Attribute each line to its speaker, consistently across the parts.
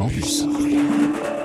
Speaker 1: Campus.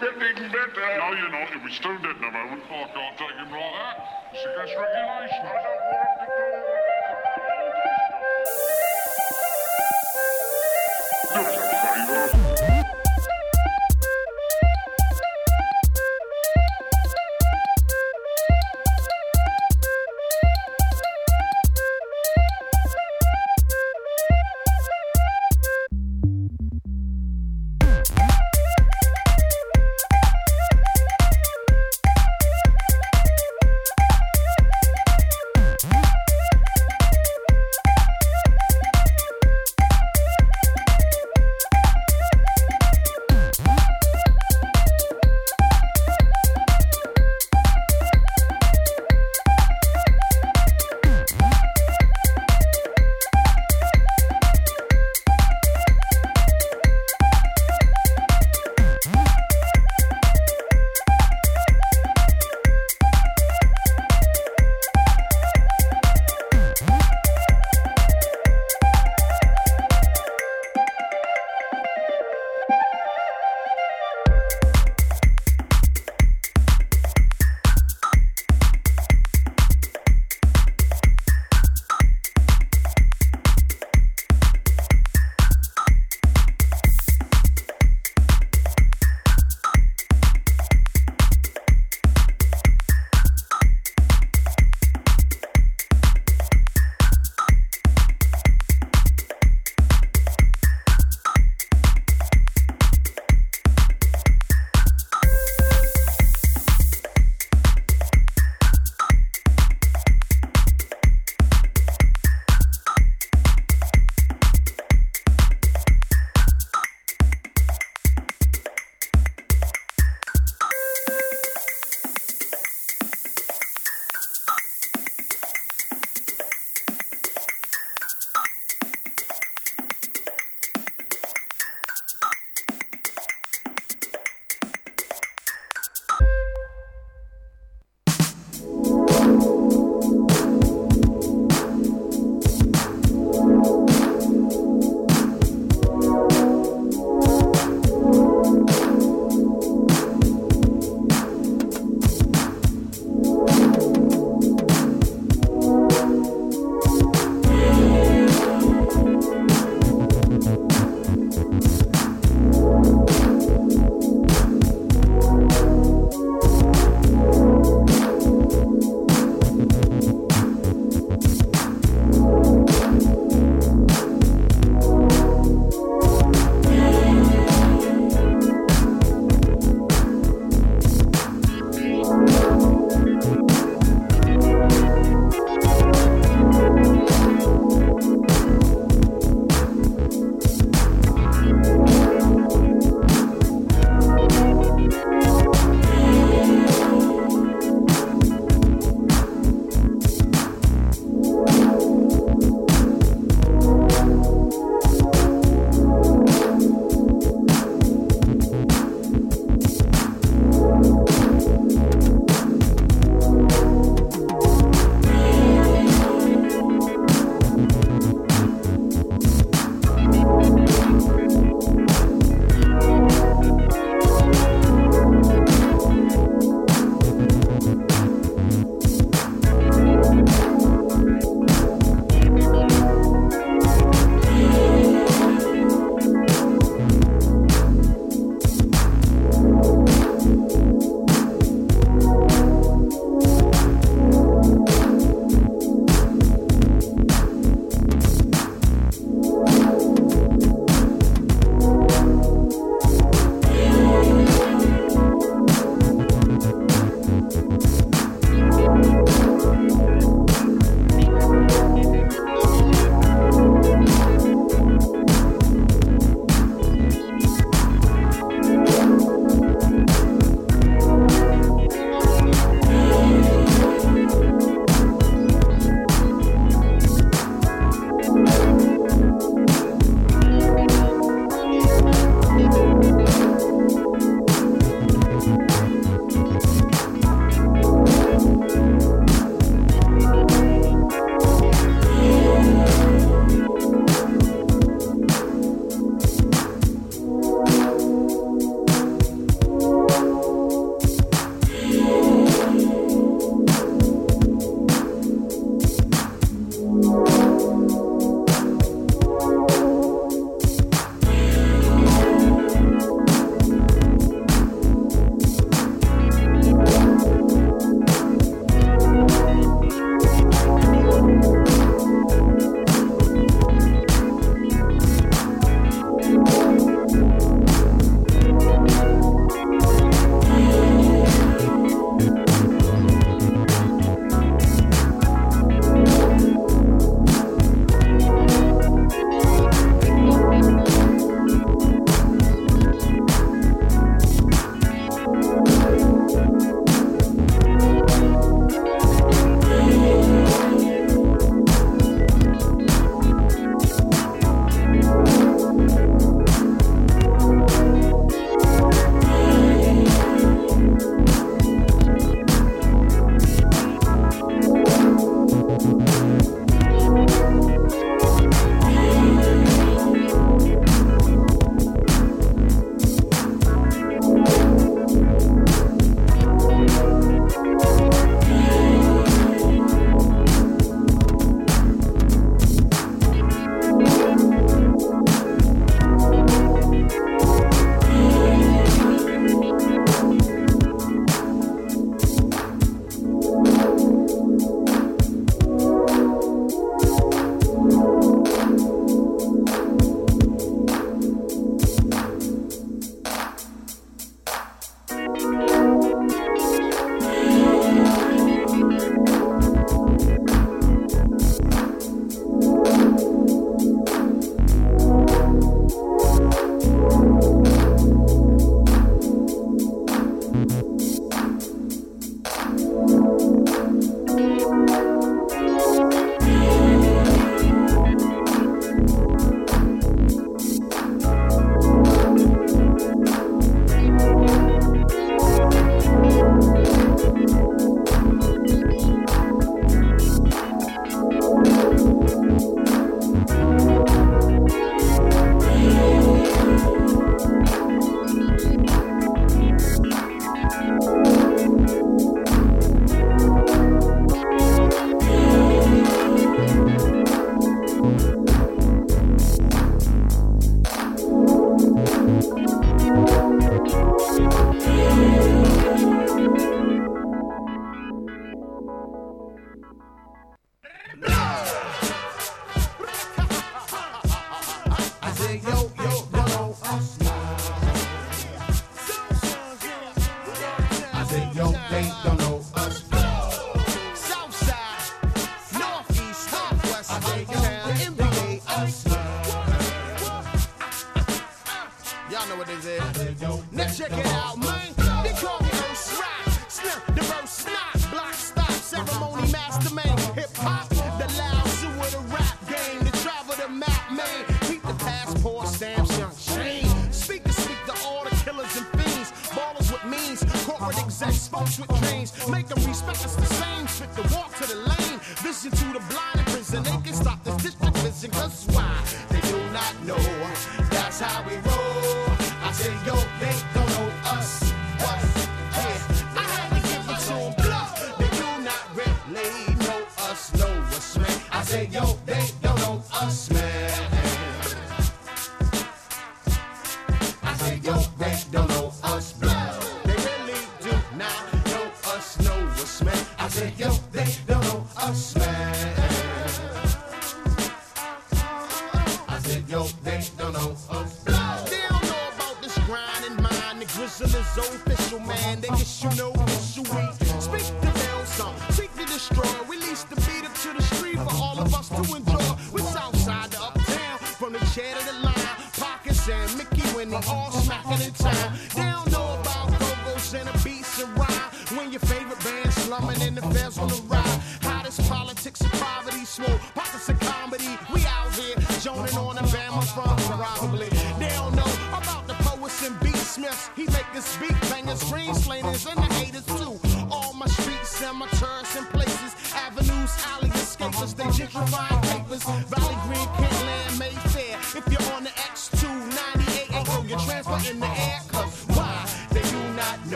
Speaker 2: freaking bit. No,
Speaker 3: you're not. If we still didn't have Owen, I can't take him like that. It's against regulation.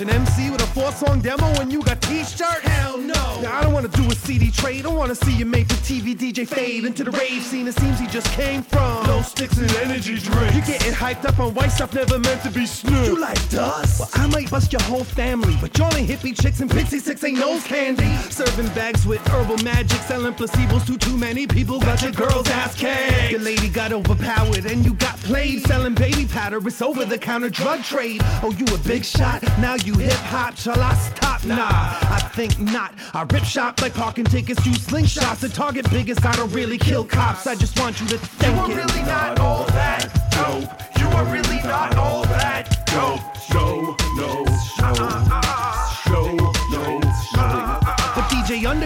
Speaker 4: An MC with a four-song demo and you got T-shirt? Hell no. Now, I don't want to do a CD trade. I want to see you make the TV DJ fade into the rave scene. It seems he just came from no sticks and energy drink. You're getting hyped up on white stuff never meant to be snooped. You like dust? Well, I might bust your whole family, but y'all ain't hippie chicks and Pixy Stix ain't nose candy. Serving bags with herbal magic, selling placebos to too many people. Got your girl's ass caked. Your lady got overpowered and you got played. Selling baby powder, it's over the counter drug trade. Oh, you a big shot? Now you hip hop? Shall I stop? Nah, I think not. I rip shop like parking tickets, use slingshots. The target biggest, I don't really kill cops. I just want you to think you are really not all that dope. You are really not all that dope. No, no, no, no,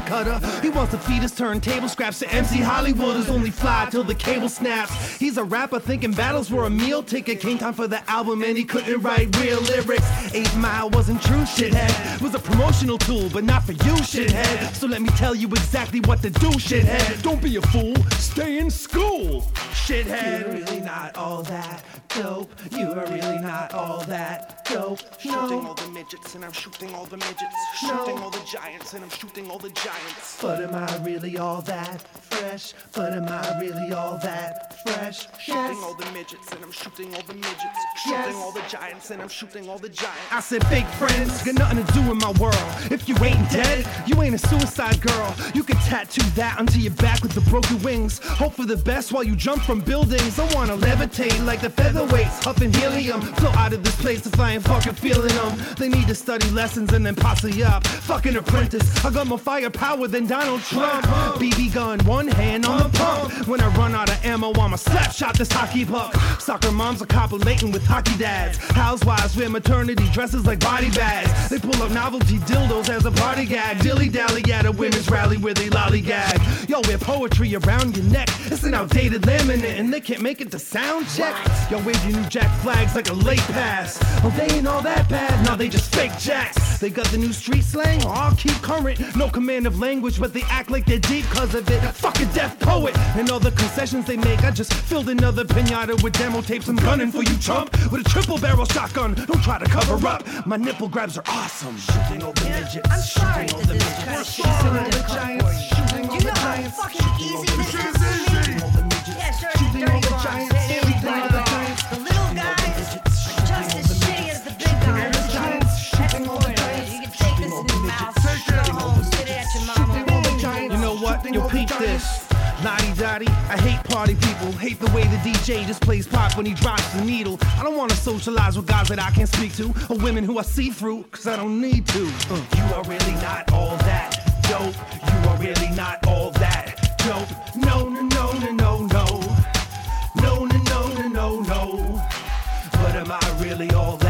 Speaker 4: Undercutter, he wants to feed his turntable scraps to MC Hollywood is only fly till the cable snaps. He's a rapper thinking battles were a meal ticket. Came time for the album and he couldn't write real lyrics. Eight Mile wasn't true, shithead. Was a promotional tool, but not for you, shithead. So let me tell you exactly what to do, shithead. Don't be a fool, stay in school, shithead. You're really not all that dope. You are really not all that dope.
Speaker 5: Shooting all the midgets and I'm shooting all the midgets. Shooting all the giants and I'm shooting all the giants.
Speaker 4: But am I really all that fresh? But am I really all that fresh?
Speaker 5: Shooting all the midgets and I'm shooting all the midgets.
Speaker 4: Yes.
Speaker 5: Shooting all the giants and I'm shooting all the giants.
Speaker 4: I said fake friends got nothing to do with my world. If you ain't dead, you ain't a suicide girl. You can tattoo that onto your back with the broken wings. Hope for the best while you jump from buildings. I wanna levitate like the featherweights, huffing helium. Float out of this place if I ain't fucking feeling them. They need to study lessons and then posse up. Fucking apprentice. I got more firepower than Donald Trump. BB gun, one hand on the pump. When I run out of ammo, I'ma slap shot this hockey puck. Soccer moms are copulating with hockey dads. Housewives wear maternity dresses like body bags. They pull up novelty dildos as a party gag. Dilly dally at a women's rally where they lollygag. Yo, wear poetry around your neck. It's an outdated laminate and they can't make it to sound check. Yo, wave your new jack flags like a late pass. Oh, they ain't all that bad. No, they just fake jacks. They got the new street slang. Oh, I'll keep current. No command of language, but they act like they're deep cause of it. Fuck a deaf poet. And all the concessions they make, I just filled another pinata with demo tapes. I'm gunning for you, chump. With a triple barrel shotgun. Don't try to cover up. My nipple grabs are awesome. Shooting all the midgets.
Speaker 6: I'm sorry
Speaker 4: shooting all the midgets.
Speaker 6: kind of shit
Speaker 4: Shooting
Speaker 6: is
Speaker 4: all the
Speaker 6: gonna
Speaker 4: giants.
Speaker 6: you.
Speaker 4: Shooting all the
Speaker 6: know how
Speaker 4: giants.
Speaker 6: fucking easy this is
Speaker 4: Know peep this. Lodi Dodi, I hate party people. Hate the way the DJ just plays pop when he drops the needle. I don't wanna socialize with guys that I can't speak to, or women who I see through, cause I don't need to. Uh, You are really not all that dope. You are really not all that dope. No, no, no, no, no, no. No, no, no, no, no, no. But am I really all that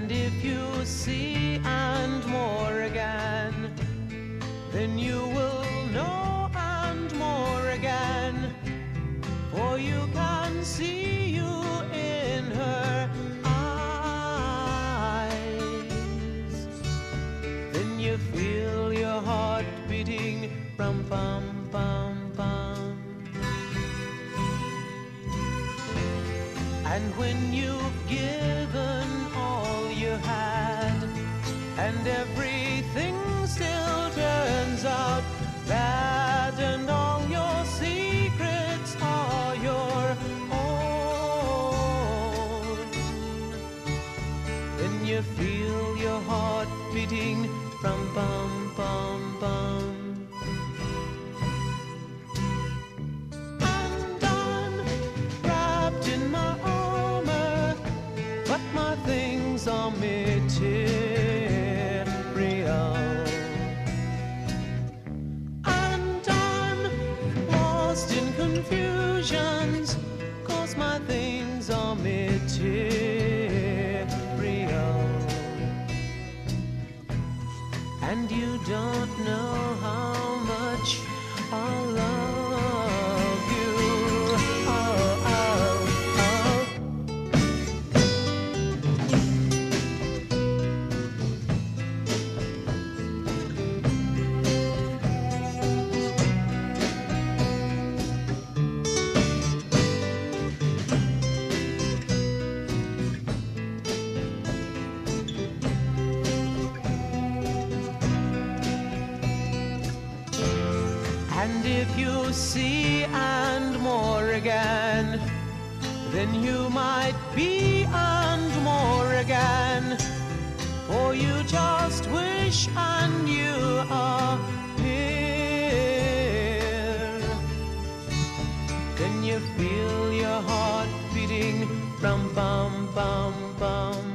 Speaker 7: And if you see and more again, then you will know and more again. For you can see you in her eyes. Then you feel your heart beating from pum pum pum. And when you've given and everything still turns out bad, and all your secrets are your own, then you feel your heart beating from bum bum bum. cause my things are material. And you don't know how much and more again, then you might be and more again. For you just wish and you are here. Then you feel your heart beating rum bum bum bum.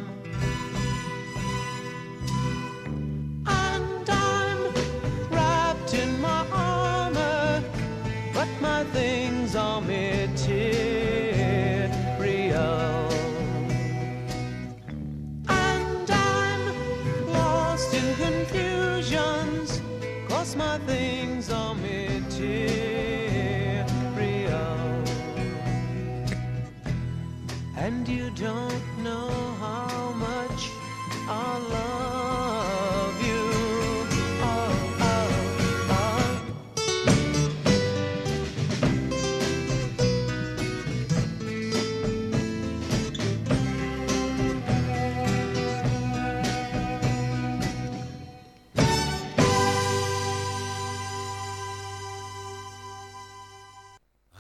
Speaker 7: Don't know how much I love you. Oh, oh, oh.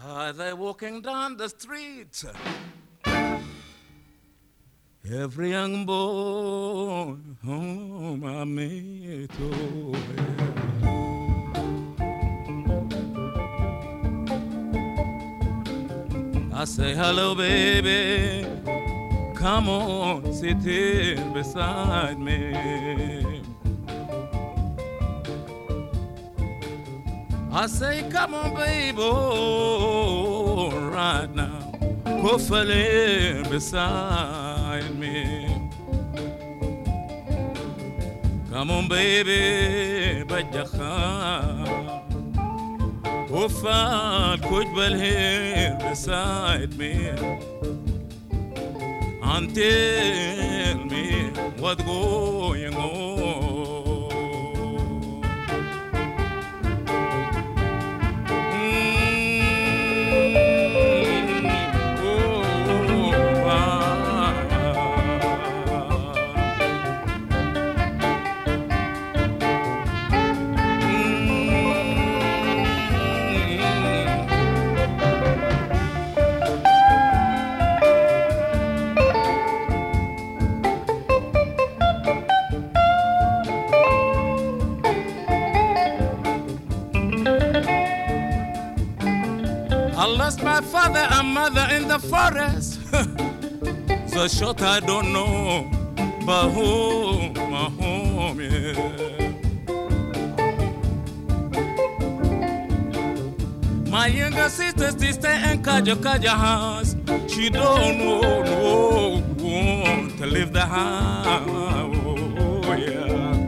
Speaker 2: Are they walking down the street? Every young boy whom I meet, oh. I say, hello, baby. Come on, sit here beside me. I say, come on, baby, oh, right now hopefully beside me. Come on, baby, Bajaha. Hopeful could well here beside me. And tell me what's going on. Lost my father and mother in the forest. so short I don't know, but home, my home, yeah. My younger sister, sister in Kaja Kaja house. She don't know, no, want to leave the house. Oh, yeah.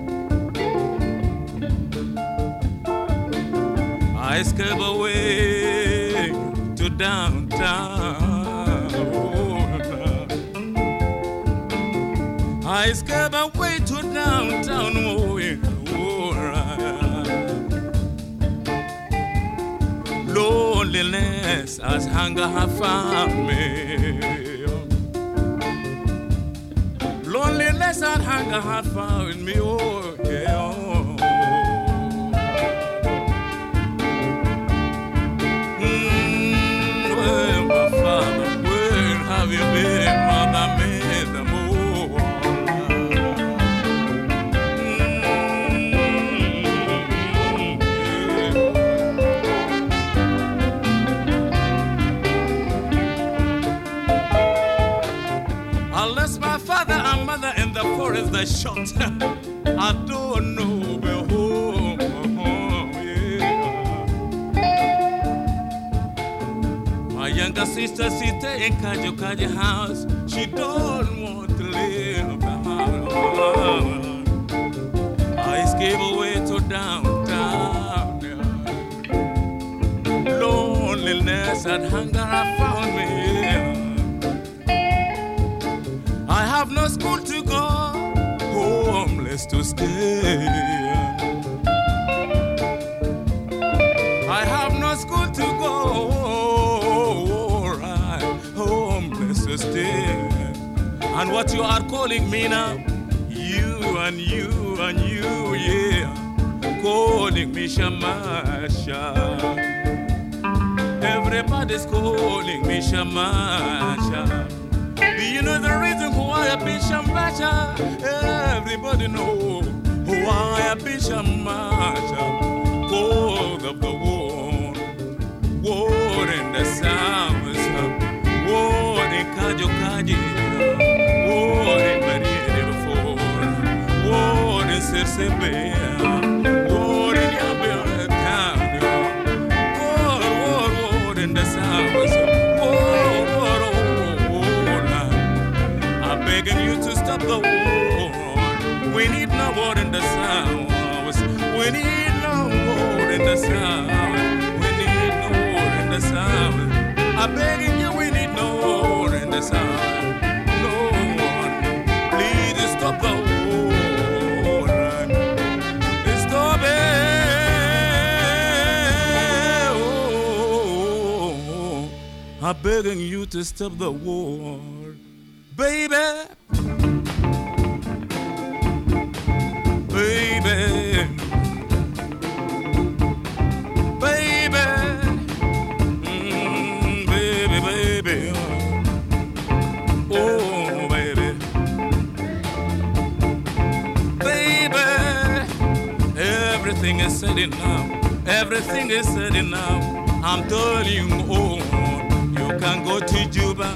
Speaker 2: I escape away to downtown. I escape away to downtown. Oh, yeah. Oh. Loneliness as hunger have found me. Loneliness and hunger have found me. Oh, yeah. Younger sister sits in Kajo Kajo house. She don't want to the house. I escape away to downtown. Loneliness and hunger have found me. I have no school to go, homeless to stay. What you are calling me now, you and you and you, yeah, calling me Shamasha. Everybody's calling me Shamasha. Do you know the reason why I've been Shamasha? Everybody know why I've been Shamasha. Cause of the war, war in the south, war in Kajo in begging you to stop the war, baby. Baby. Baby. Mm, baby, baby. Oh, baby. Baby. Everything is said now. Everything is said now. I'm telling you, oh, to Juba.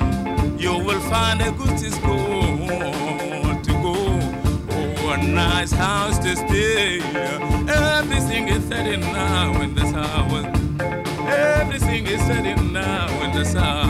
Speaker 2: You will find a good school to go. Oh, a nice house to stay. Everything is said now in this house. Everything is said now in this house.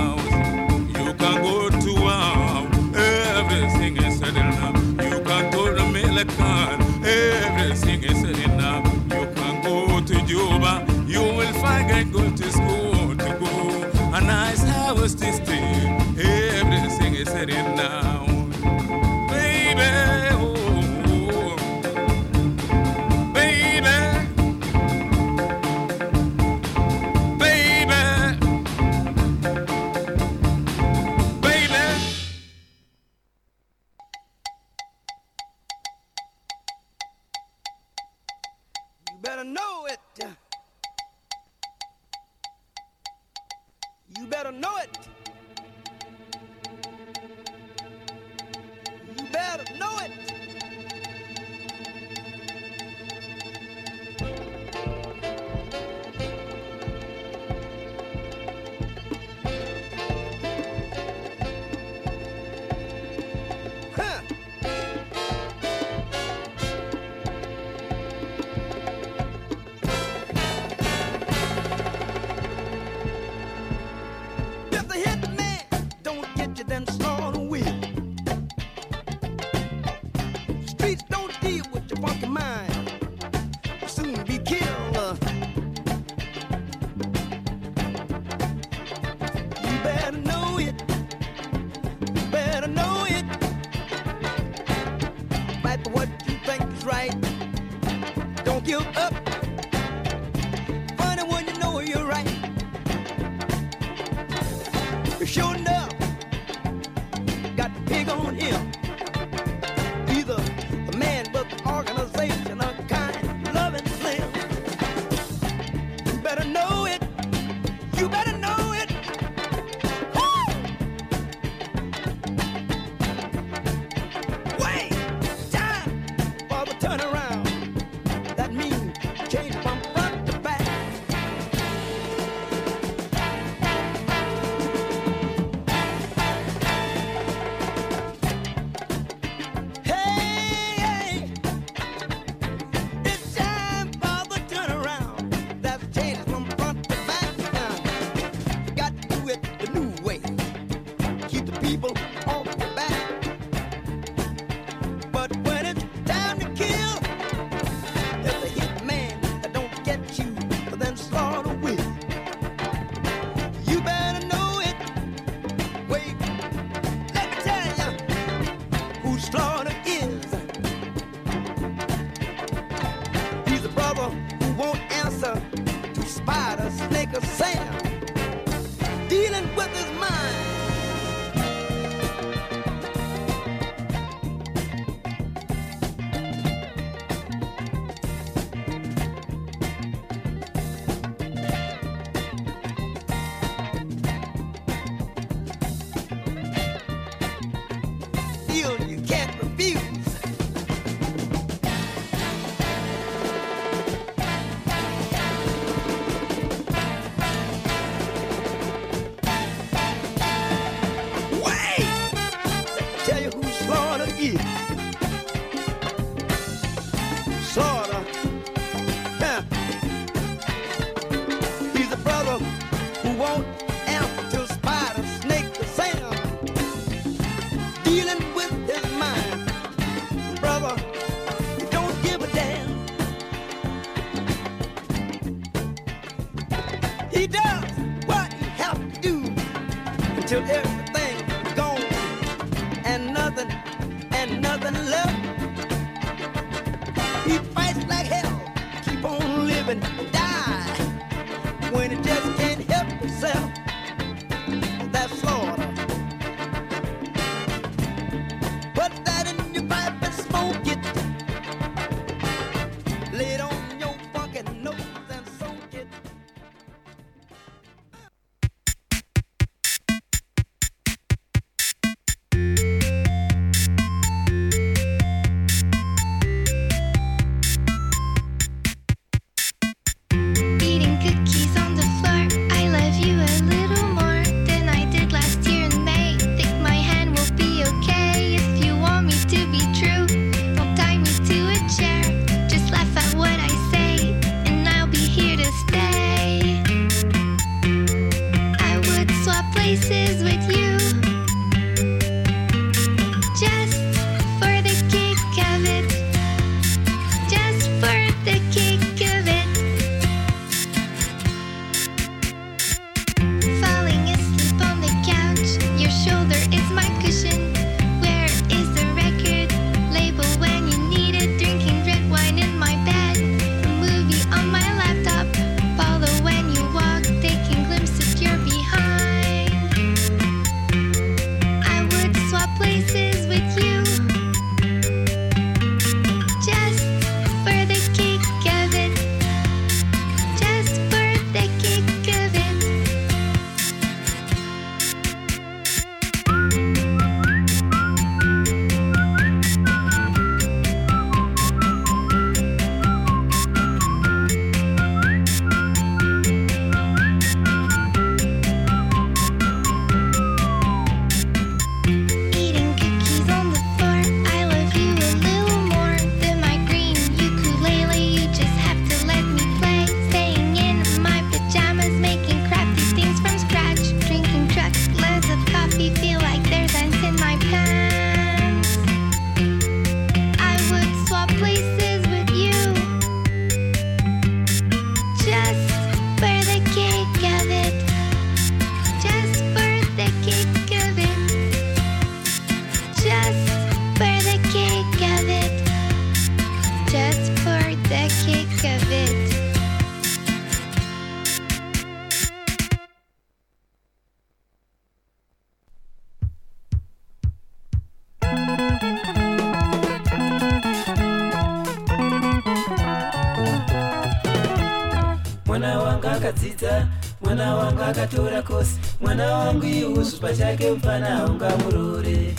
Speaker 8: ungamuridza
Speaker 9: mwana wangu akatora kosi mwana wangu iusu pachake mfana ungamurore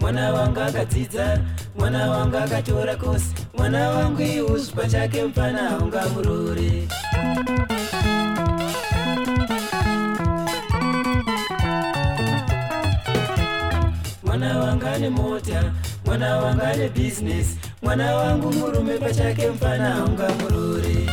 Speaker 9: mwana wangu akadzidza mwana wangu akatora kosi mwana wangu iusu pachake mfana ungamurore mwana wangu ane mota mwana wangu ane bhizinesi mwana wangu murume pachake mfana haungamurori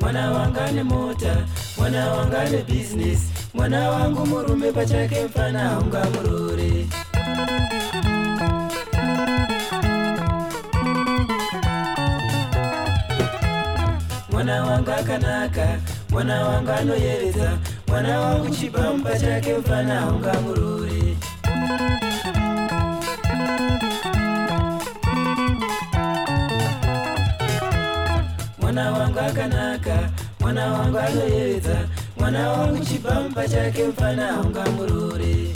Speaker 9: mwana wangu ane mota. Mwana wangu ane bhizinesi mwana wangu murume pachake mfana haungamurori mwana wangu akanaka mwana wangu anoyevedza mwana wangu chibamba chake mfana ungamururi mwana wangu akanaka mwana wangu anoyevedza mwana wangu chibamba chake mfana ungamururi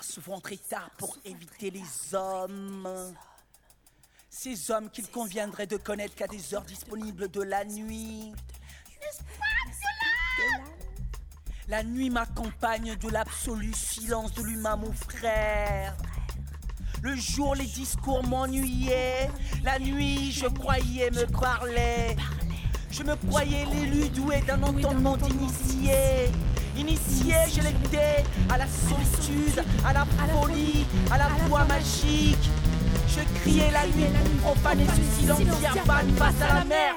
Speaker 10: souvent très tard, pour éviter les hommes. Ces hommes qu'il conviendrait de connaître qu'à des heures disponibles de la nuit. La nuit m'accompagne de l'absolu silence de l'humain, mon frère. Le jour, les discours m'ennuyaient. La nuit, je croyais me parler. Je me croyais l'élu doué d'un entendement d'initié. Initié, je l'étais à la solitude, à la folie, à la voix magique. Je criais la nuit pour profaner ce silence face à la mer.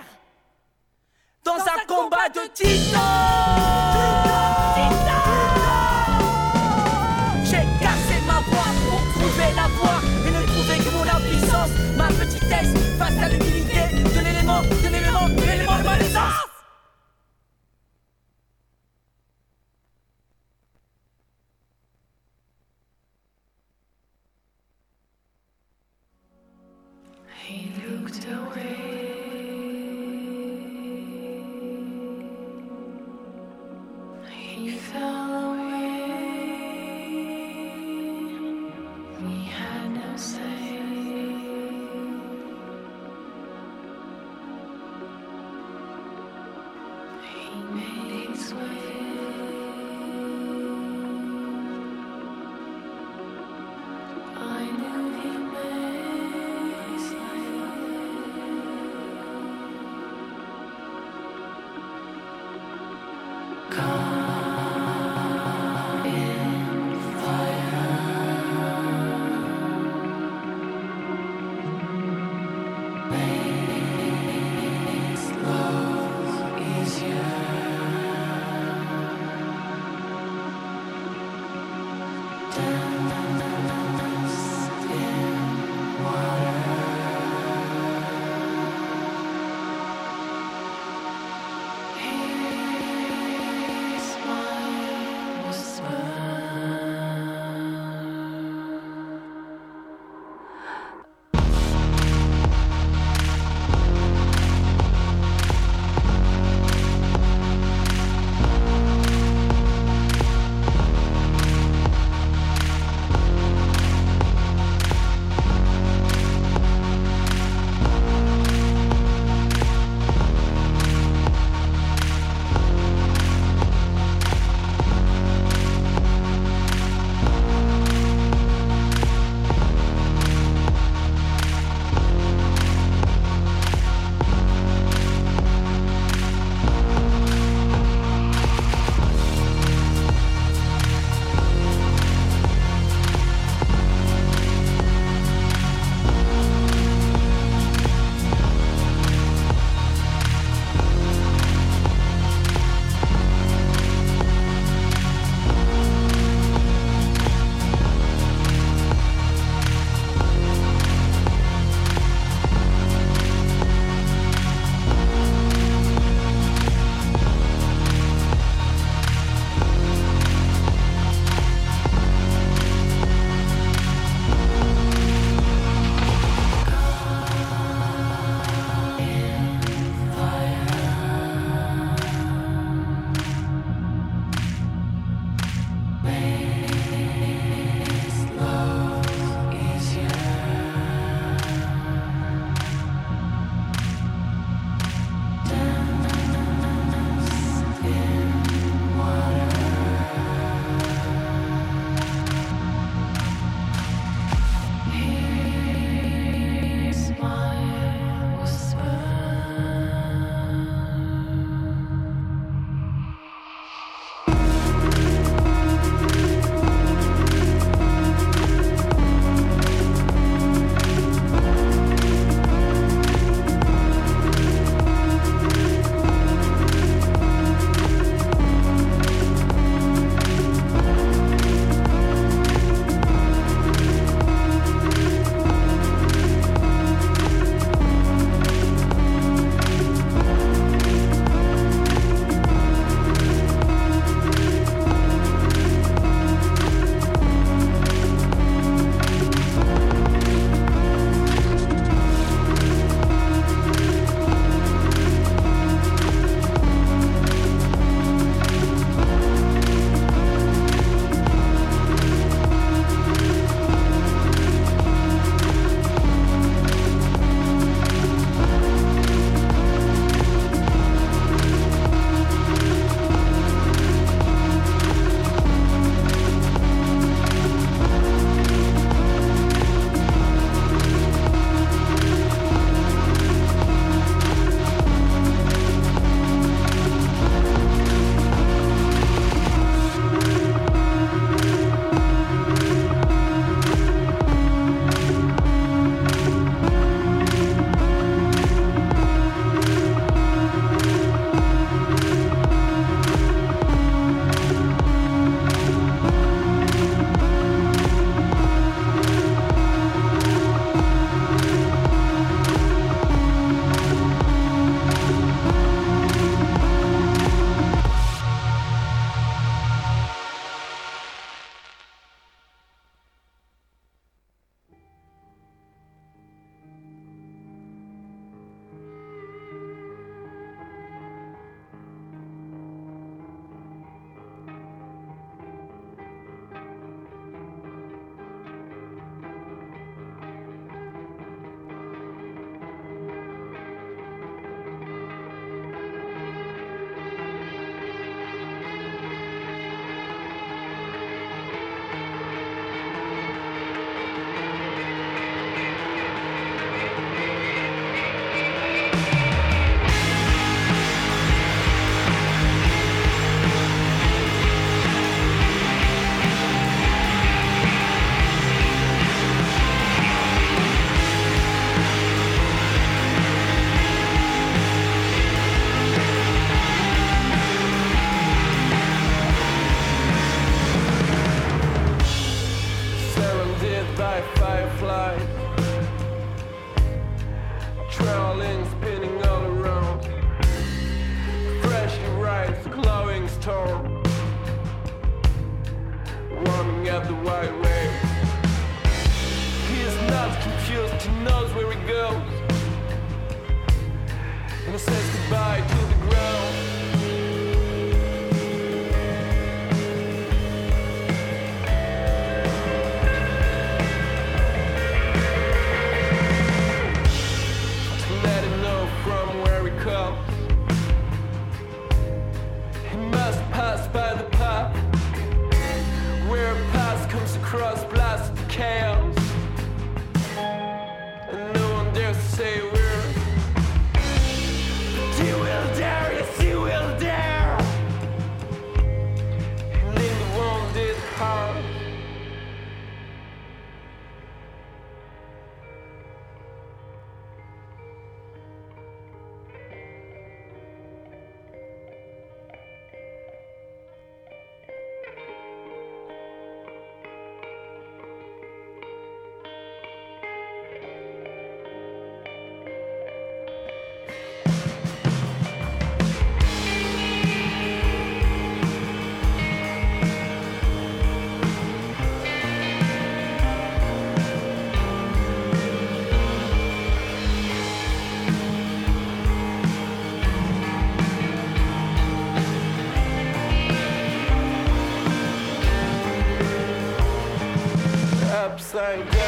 Speaker 9: same.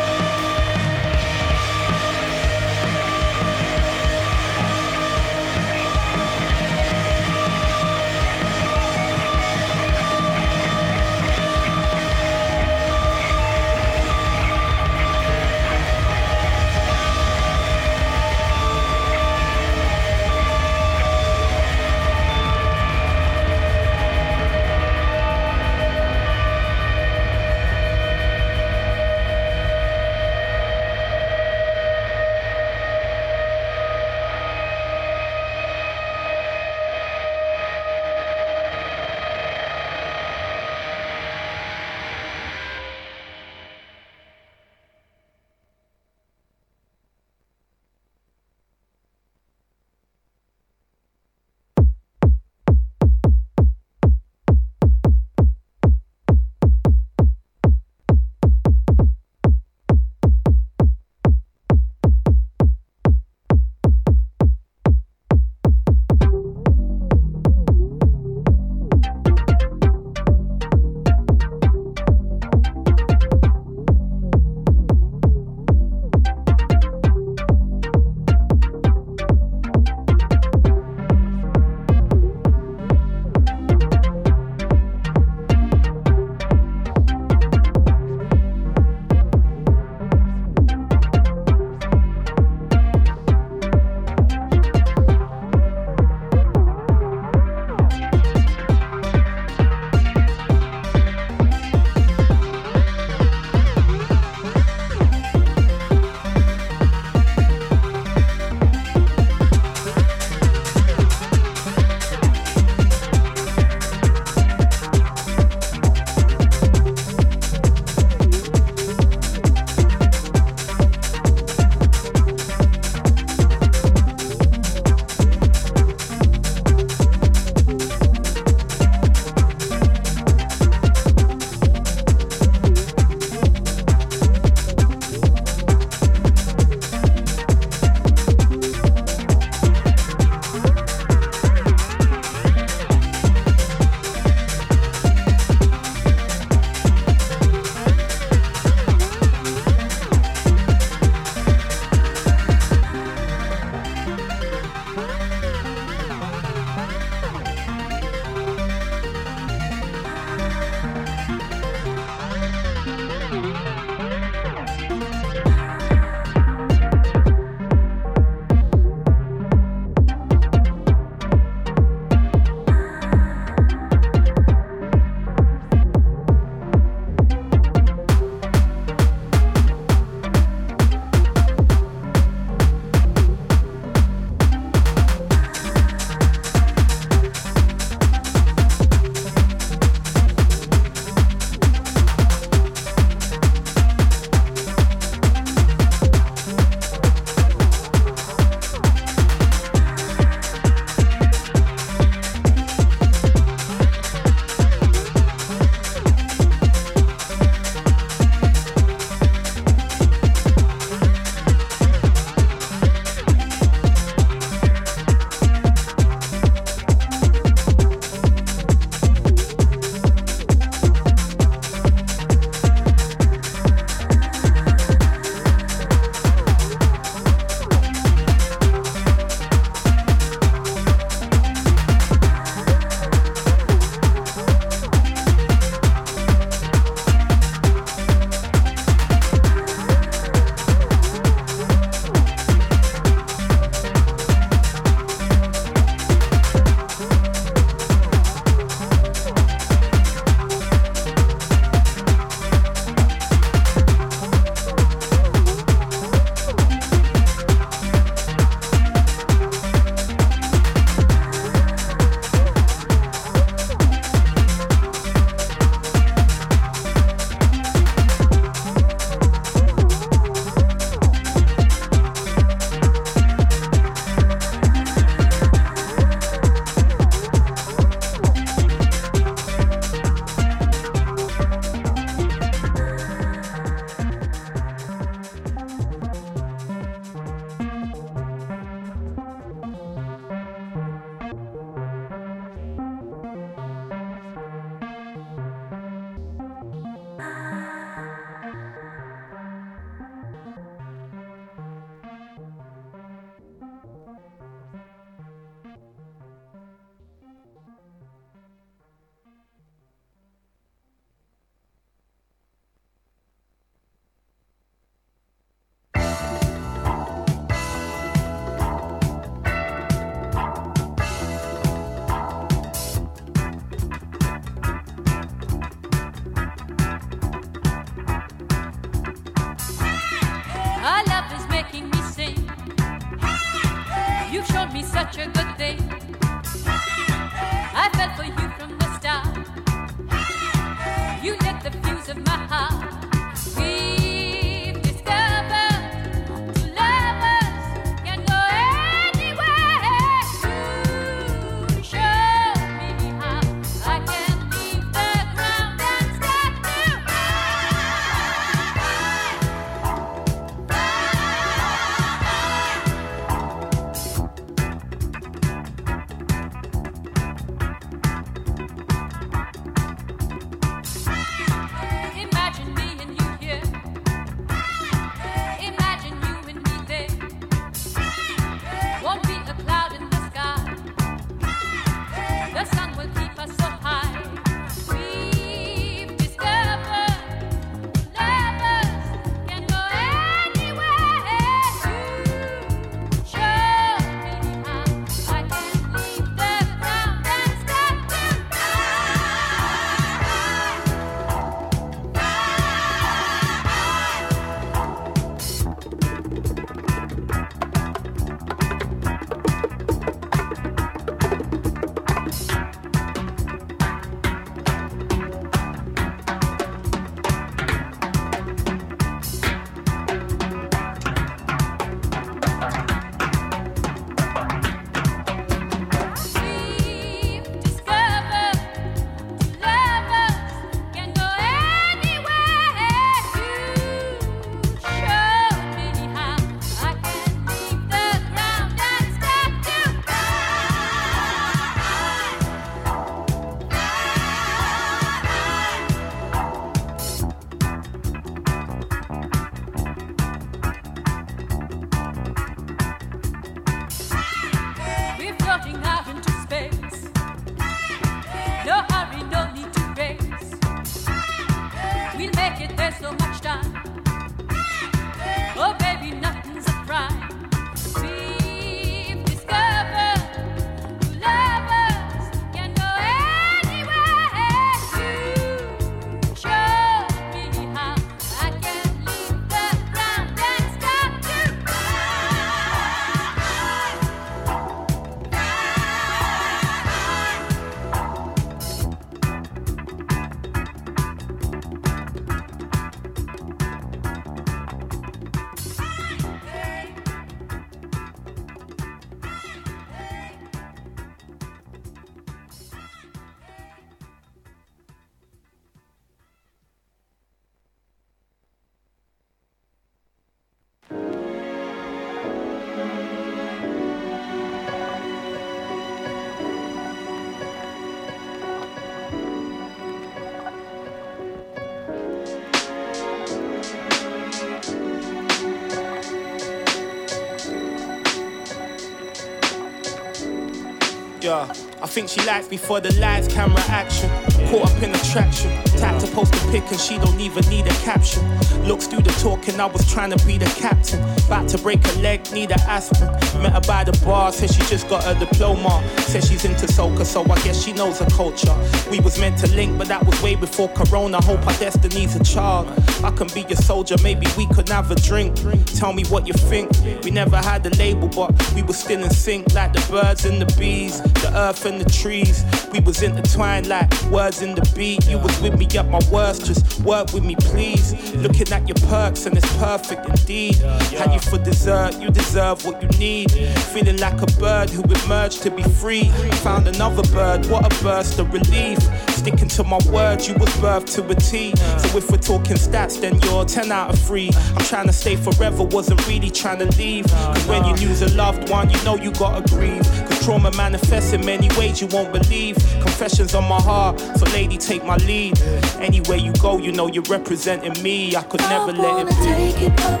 Speaker 11: Yeah, I think she likes me for the lights, camera action. Caught up in attraction. Type to post a pic and she don't even need a caption. Looks through the talking, I was trying to be the captain. About to break a leg, need an aspirin. Met her by the bar, said she just got her diploma. Said she's into soca, so I guess she knows her culture. We was meant to link, but that was way before Corona. Hope our destiny's a child. I can be your soldier, maybe we could have a drink. Tell me what you think. We never had a label, but we were still in sync, like the birds and the bees, the earth and the trees. We was intertwined like words in the beat. You was with me at my worst, just work with me, please. Looking at your perks, and it's perfect indeed. Had you for dessert, you deserve what you need. Feeling like a bird who emerged to be free. Found another bird, what a burst of relief. Sticking to my words, you was birthed to a T. So if we're talking stats, then you're 10 out of 3. I'm trying to stay forever, wasn't really trying to leave. Cause when you lose a loved one, you know you gotta grieve. Cause trauma manifests in many ways you won't believe. Confessions on my heart, so lady, take my lead. Anywhere you go, you know you're representing me. I could never let it be.
Speaker 12: Take it up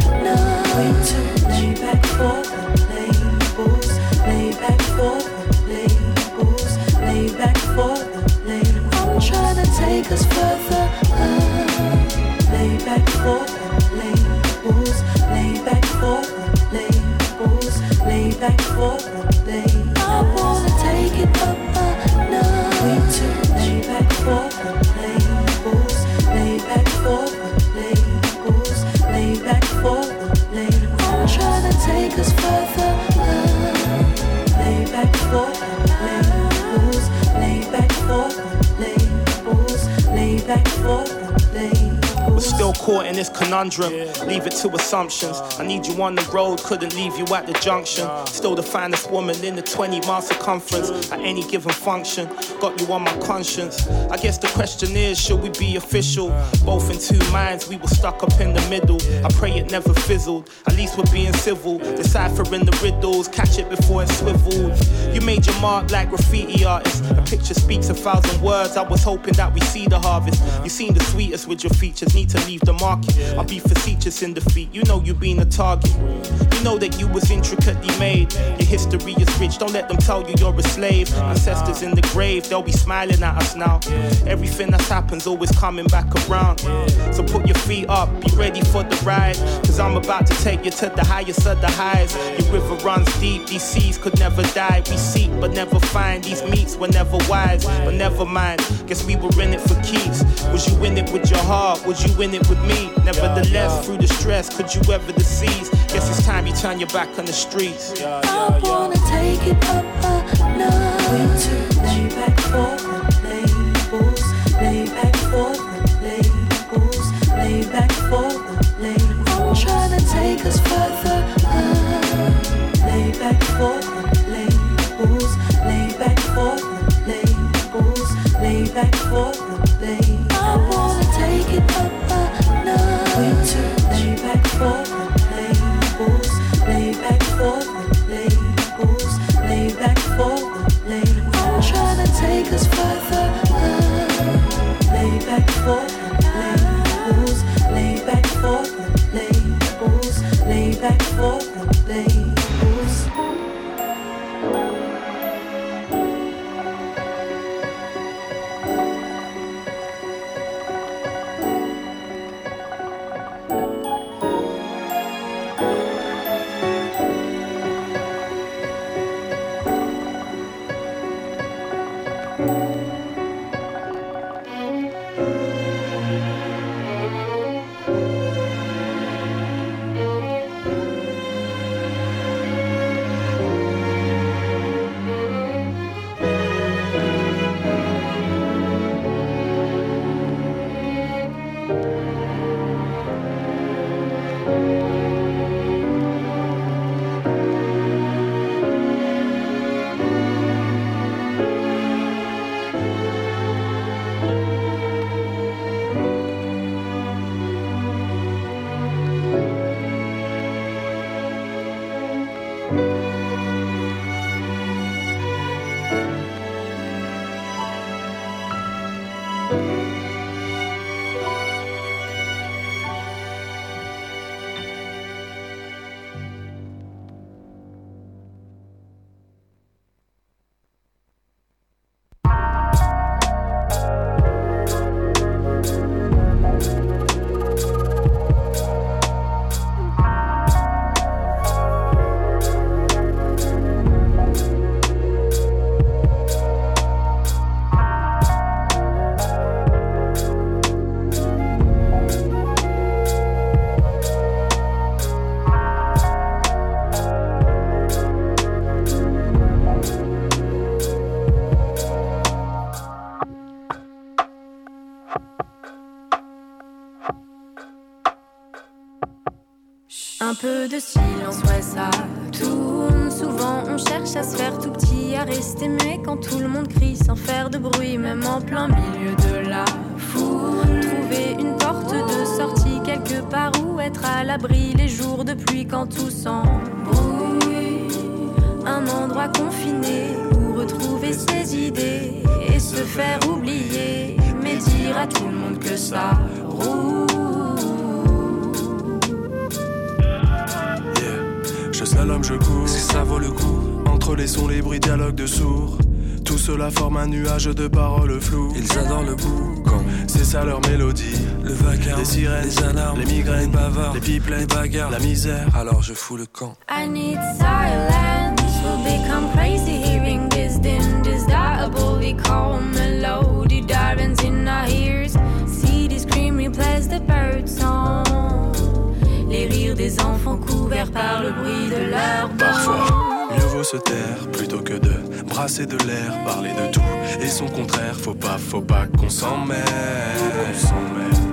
Speaker 12: a notch.
Speaker 11: Caught in this conundrum. Leave it to assumptions. Uh. I need you on the road, couldn't leave you at the junction. Uh. Still the finest woman in the 20 mile circumference at any given function. Got you on my conscience. I guess the question is, should we be official? Uh. Both in two minds, we were stuck up in the middle. I pray it never fizzled. At least we're being civil, deciphering the riddles, catch it before it swiveled. You made your mark like graffiti artists. A picture speaks a thousand words. I was hoping that we see the harvest. You seem the sweetest with your features. Need to leave the market. I'll be facetious in defeat. You know you been a target. You know that you was intricately made. Your history is rich. Don't let them tell you you're a slave. Ancestors in the grave, they'll be smiling at us now. Everything that's happen's always coming back around. So put your feet up, be ready for the ride. Cause I'm about to take you to the highest of the highs. Your river runs deep, these seas could never die. We seek but never find. These meets were never wise, but never mind. Guess we were in it for keeps. Was you in it with your heart? Was you in it with me? Nevertheless, through the stress, could you ever deceive? Guess it's time you turn your back on the streets.
Speaker 12: I wanna take it up a notch. Lay back for
Speaker 13: à se faire tout petit, à rester mais quand tout le monde crie sans faire de bruit, même en plein milieu de la foule. Trouver une porte de sortie quelque part où être à l'abri les jours de pluie quand tout s'embrouille.
Speaker 14: Les sons, les bruits, dialogue de sourds. Tout cela forme un nuage de paroles floues. Ils adorent le boucan, c'est ça leur mélodie. Le vacarme, les sirènes, les alarmes, les migraines, les bavards, les pipelets, les bagarres, la misère. Alors je fous le camp.
Speaker 13: I need silence. Will become crazy hearing this din disdatably call melody divings in our ears. See the scream replace the bird song. Les rires des enfants couverts par le bruit de leur
Speaker 14: Parfois, se taire plutôt que de brasser de l'air, parler de tout et son contraire. Faut pas, faut pas qu'on s'en mêle.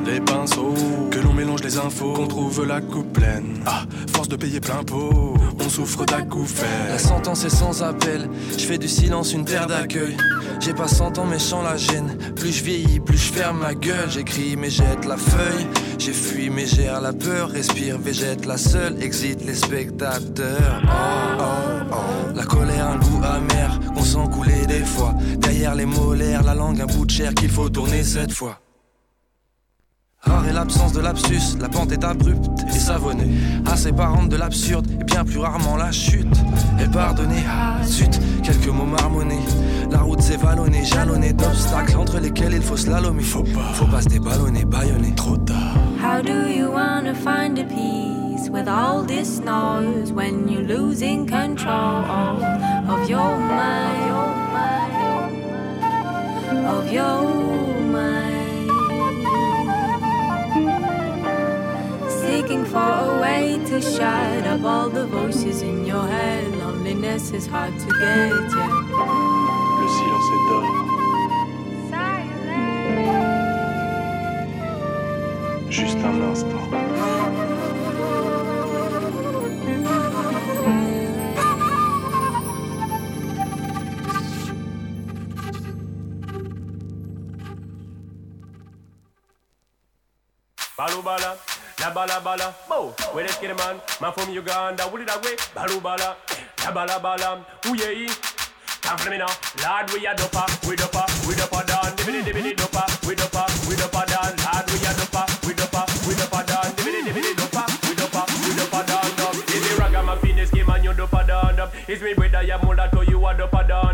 Speaker 14: Les pinceaux, que l'on mélange les infos, qu'on trouve la coupe pleine. Ah, force de payer plein pot, on souffre d'acouphènes.
Speaker 15: La sentence est sans appel, je fais du silence une terre d'accueil. J'ai pas cent ans mais la gêne. Plus je vieillis, plus je ferme ma gueule. J'écris mais jette la feuille. J'ai fui mais gère la peur. Respire, végète la seule. Exit les spectateurs. Oh, oh, oh. La colère, un goût amer qu'on sent couler des fois. Derrière les molaires, la langue, un bout de chair qu'il faut tourner cette fois. L'absence de lapsus, la pente est abrupte et savonnée. Assez parente de l'absurde et bien plus rarement la chute. Et pardonnez, ah zut, quelques mots marmonnés. La route s'est vallonnée, jalonnée d'obstacles entre lesquels il faut slalomer. Faut pas, faut pas se déballonner, baïonner. Trop tard.
Speaker 13: How do you wanna find a peace with all this noise when you're losing control of your mind? Of your Seeking for a way to shut up all the voices in your head. Loneliness is hard to get, yeah.
Speaker 14: Le silence est d'or. Juste un instant.
Speaker 16: Bala, la bala bala, bo. Where let's get man, man from Uganda, what did I wait? Balu bala, la bala bala, ooh yeah. For me now, Lord we a dopa, we dopa, we dopa down, dibbity dibbity dopa, we dopa, we dopa down, Lord we a dopa, we dopa, we dopa down, dibbity dibbity dopa, we dopa, we dopa down, down. Is me ragamuffin, this game and you dopa down, down. Is me brother, ya mula to you a oh, dopa down,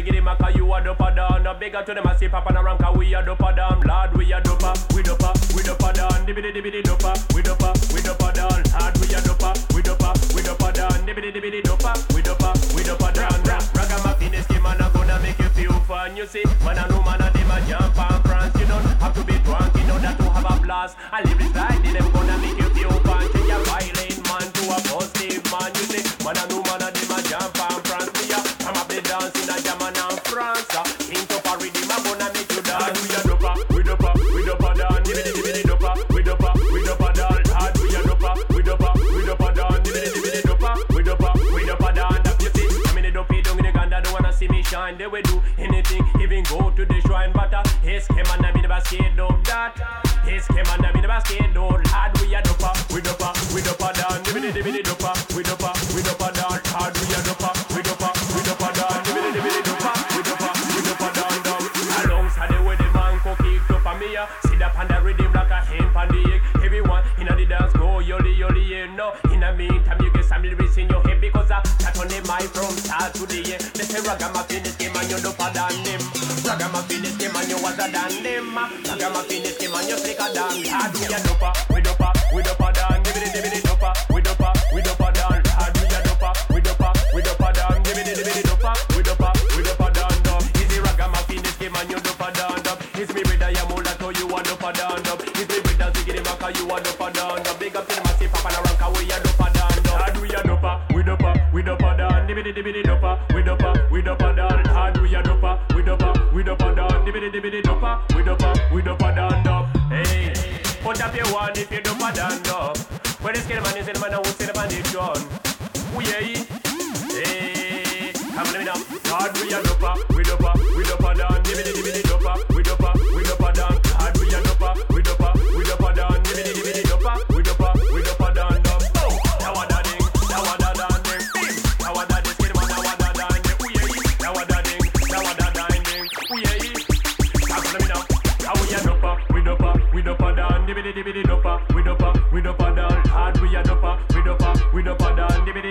Speaker 16: Is me brother, ziggity you a dopa down, down. Big up to them, I see papa na ranka, we a dopa down, Lord we a dopa, we dopa, we dopa down, dibbity dibbity dopa, we dopa, we dopa down, Lord we a dopa, we dopa, we dopa down, dibbity dibbity dopa, we dopa, we dopa down, down. Ragamuffin, this game and I'm gonna make you feel fun, you see. Man, know man, I dem a jump and prance, you don't have to be drunk in order to have a blast. I live this life, them gonna make shine. They will do anything, even go to the shrine. But uh, his came and I be never scared of that. His came and I be never scared of Lord, we a dopa, we dopa, we dopa down, dibbity dibbity dopa, we dopa, we dopa down, hard we a dopa, we dopa, we dopa down, dibbity dibbity dopa, we dopa, we dopa down, down. Alongside the way the man cook kicked up on me, uh, sit up on the rhythm like a hen on the egg. Everyone in the dance go yoli yoli, yeah, no. In the meantime, you get some lyrics in your head because I chat on the mic from start to the end. They say ragamuffin them. Ragamuffin is game and you other than them. Ragamuffin is game and you slicker than Lord, we a doper,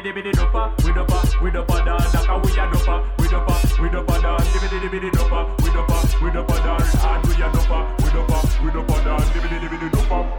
Speaker 16: dibidi dopa, we dopa, we dopa da, daka we a dopa, we dopa, we dopa da, dibidi dibidi dopa, we dopa, we dopa da, hard we a dopa, we dopa, we dopa da, dibidi dibidi dopa.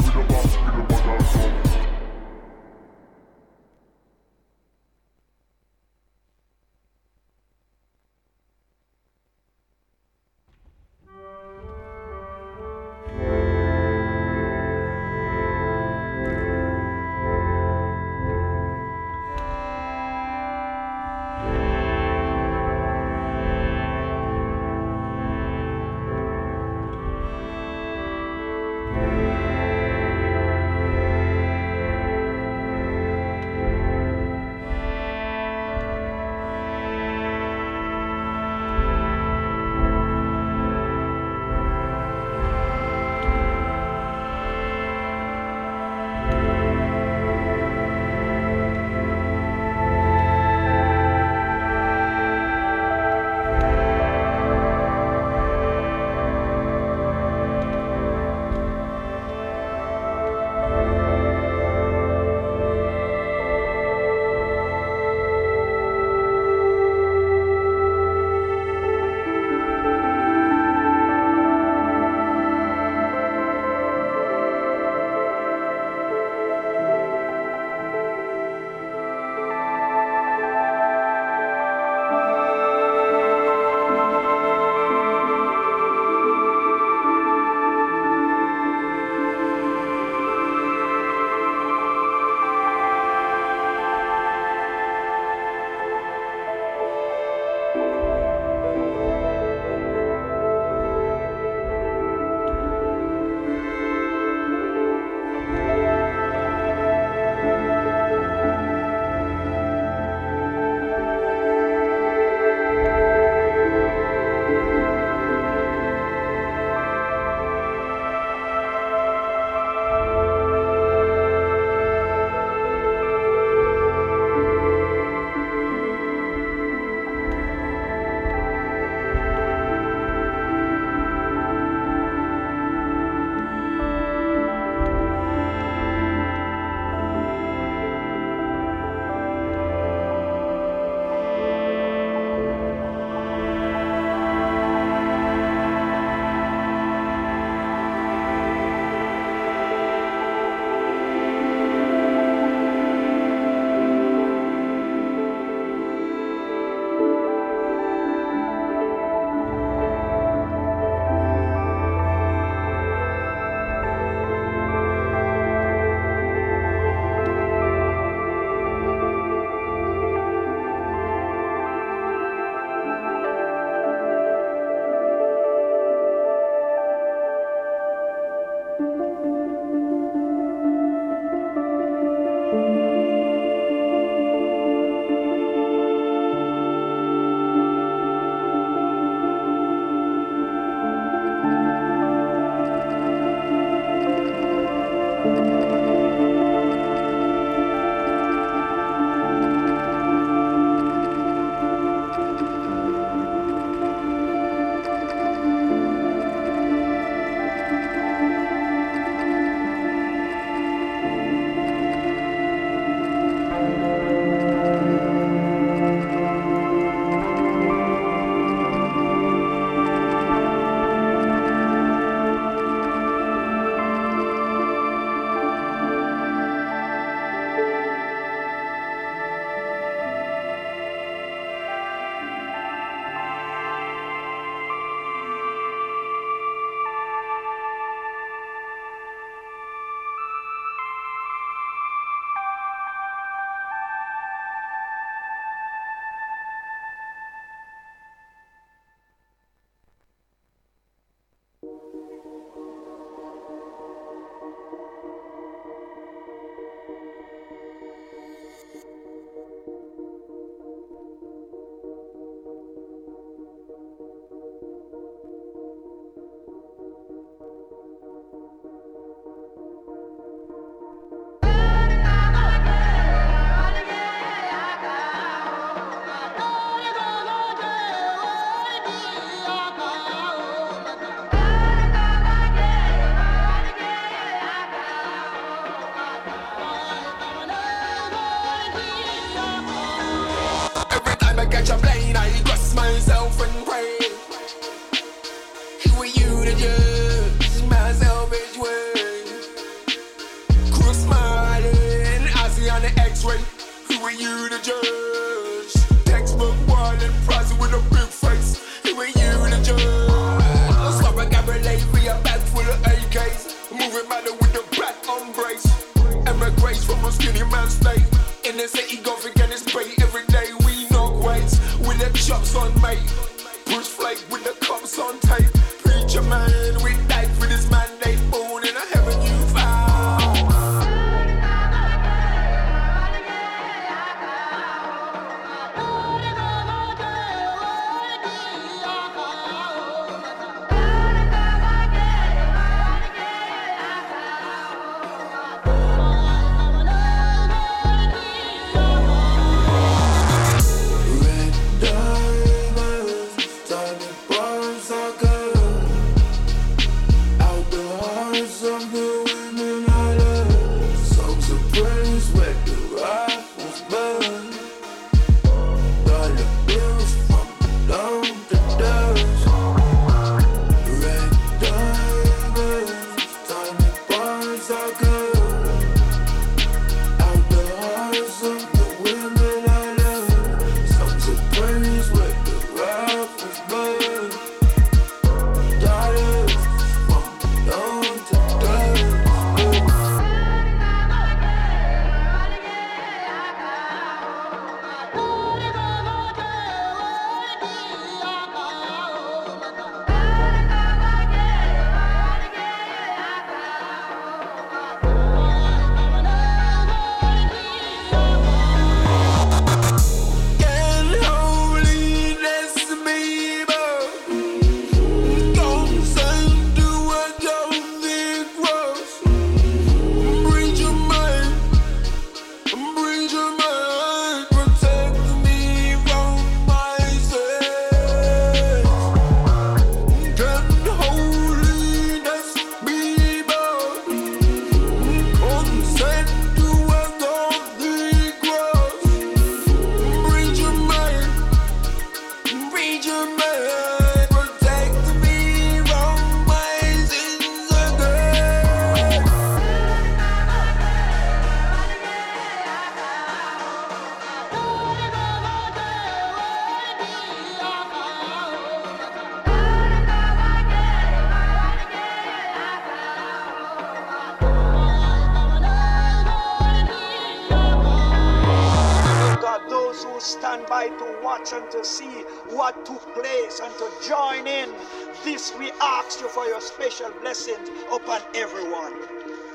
Speaker 17: Special blessings upon everyone.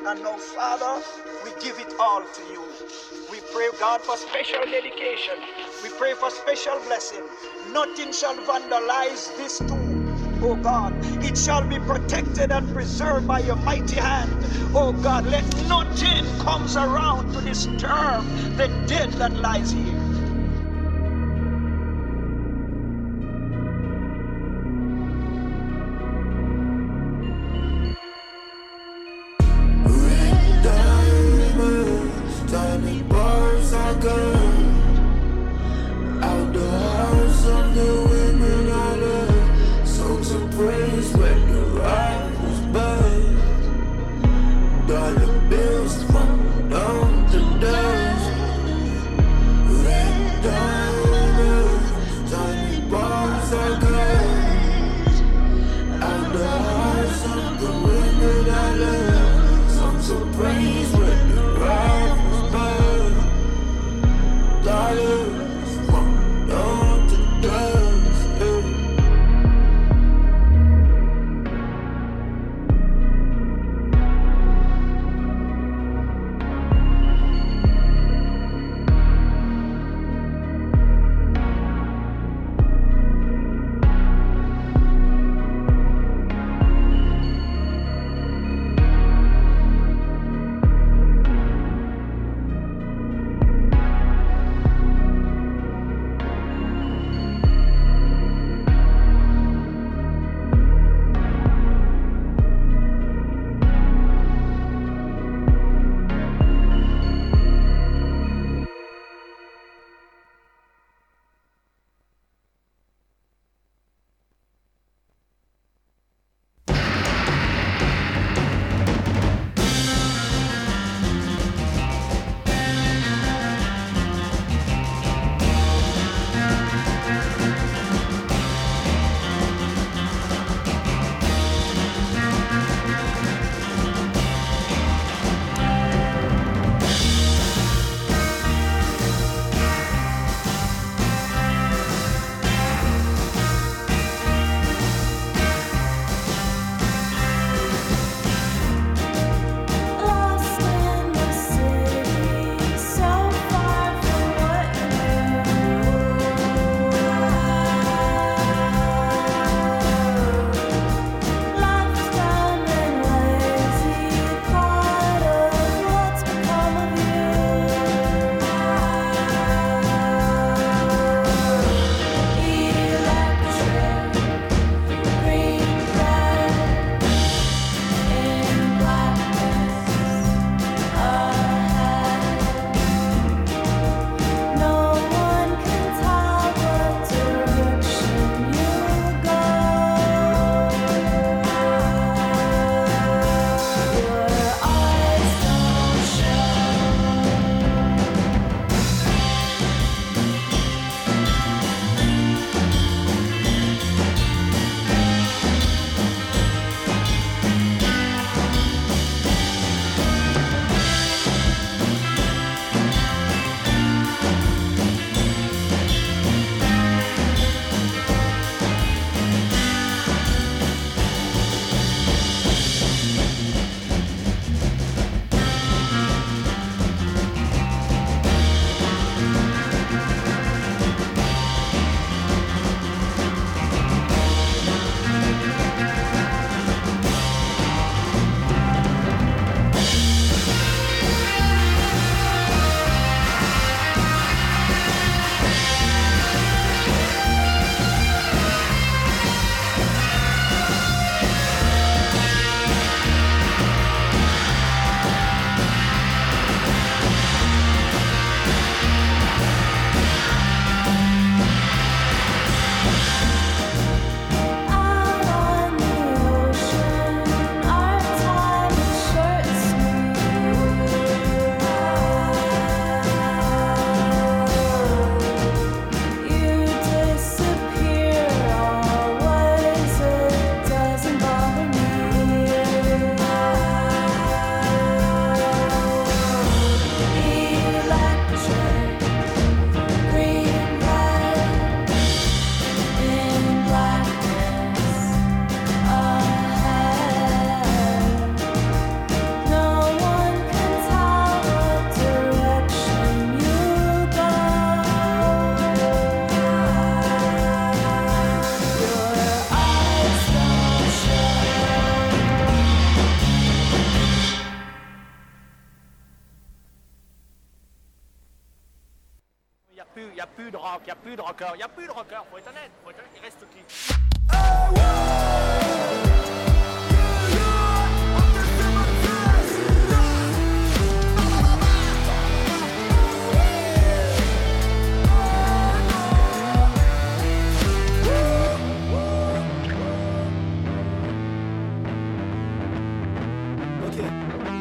Speaker 17: And now, Father, we give it all to you. We pray, God, for special dedication. We pray for special blessing. Nothing shall vandalize this tomb. Oh God, it shall be protected and preserved by your mighty hand. Oh God, let nothing comes around to disturb the dead that lies here.
Speaker 16: Y a plus de rockers, y a plus de rockers, faut être honnête, faut être honnête, il reste qui?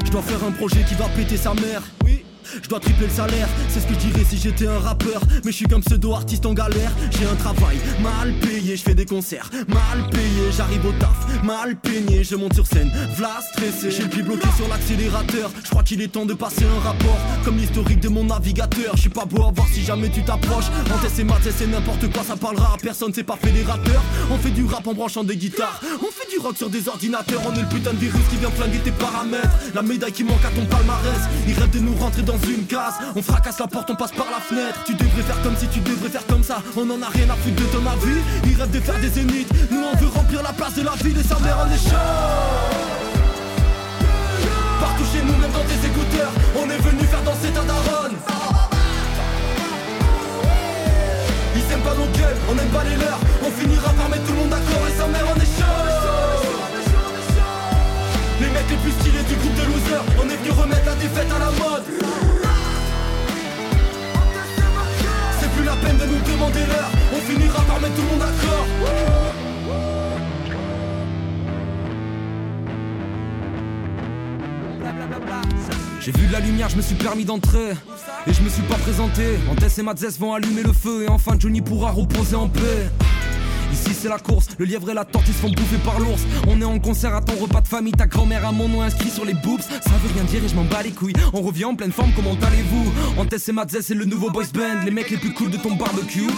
Speaker 18: Je dois faire un projet qui va péter sa mère. Oui. Je dois tripler le salaire, c'est ce que je dirais si j'étais un rappeur. Mais je suis comme pseudo-artiste en galère. J'ai un travail mal payé, je fais des concerts mal payé. J'arrive au taf, mal peigné. Je monte sur scène, v'là stressé. J'ai le pied bloqué sur l'accélérateur. Je crois qu'il est temps de passer un rapport. Comme l'historique de mon navigateur. Je pas beau à voir si jamais tu t'approches. En test et maths, c'est n'importe quoi, ça parlera à personne, c'est pas fédérateur. On fait du rap en branchant des guitares. On fait rock sur des ordinateurs. On est le putain de virus qui vient flinguer tes paramètres. La médaille qui manque à ton palmarès. Ils rêvent de nous rentrer dans une case. On fracasse la porte, on passe par la fenêtre. Tu devrais faire comme si tu devrais faire comme ça. On en a rien à foutre de ton avis. Ils rêvent de faire des zéniths. Nous on veut remplir la place de la ville et sa mère chaud. Partout chez nous, même dans tes écouteurs. On est venu faire danser ta daronne. Ils aiment pas nos gueules, on aime pas les leurs. On finira par mettre tout le monde je me suis permis d'entrer Et je me suis pas présenté Antès et Matzès vont allumer le feu Et enfin Johnny pourra reposer en paix Ici c'est la course, le lièvre et la tortue se font bouffer par l'ours. On est en concert à ton repas de famille, ta grand-mère a mon nom inscrit sur les boobs. Ça veut rien dire et je m'en bats les couilles. On revient en pleine forme, comment allez-vous? En test et Matzès c'est le nouveau boys band, les mecs les plus cool de ton barbecue.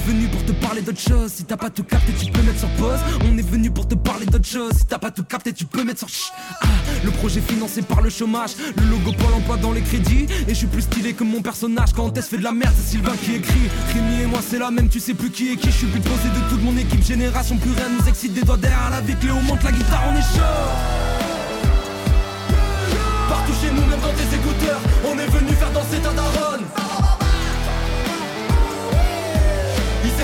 Speaker 18: Est venu pour te parler d'autre chose. Si t'as pas tout capté, tu peux mettre sur pause. On est venu pour te parler d'autre chose. Si t'as pas tout capté, tu peux mettre sur chut. Ah, le projet financé par le chômage, le logo Pôle emploi dans les crédits. Et je suis plus stylé que mon personnage. Quand Tess fait de la merde, c'est Sylvain qui écrit. Rémi et moi, c'est la même, tu sais plus qui est qui. Je suis plus posé de toute mon équipe. Génération plus rien nous excite des doigts derrière la vie. Cléo monte la guitare, on est chaud. Partout chez nous, même dans tes écouteurs, on est venu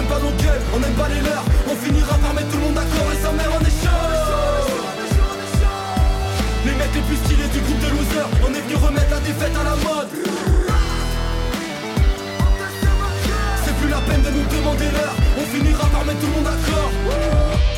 Speaker 18: Aiment pas nos gueules, on aime pas les leurs. On finira par mettre tout le monde d'accord et sa mère en chaud. Les mecs les plus stylés du groupe de losers, on est venu remettre la défaite à la mode. C'est plus la peine de nous demander l'heure, on finira par mettre tout le monde d'accord.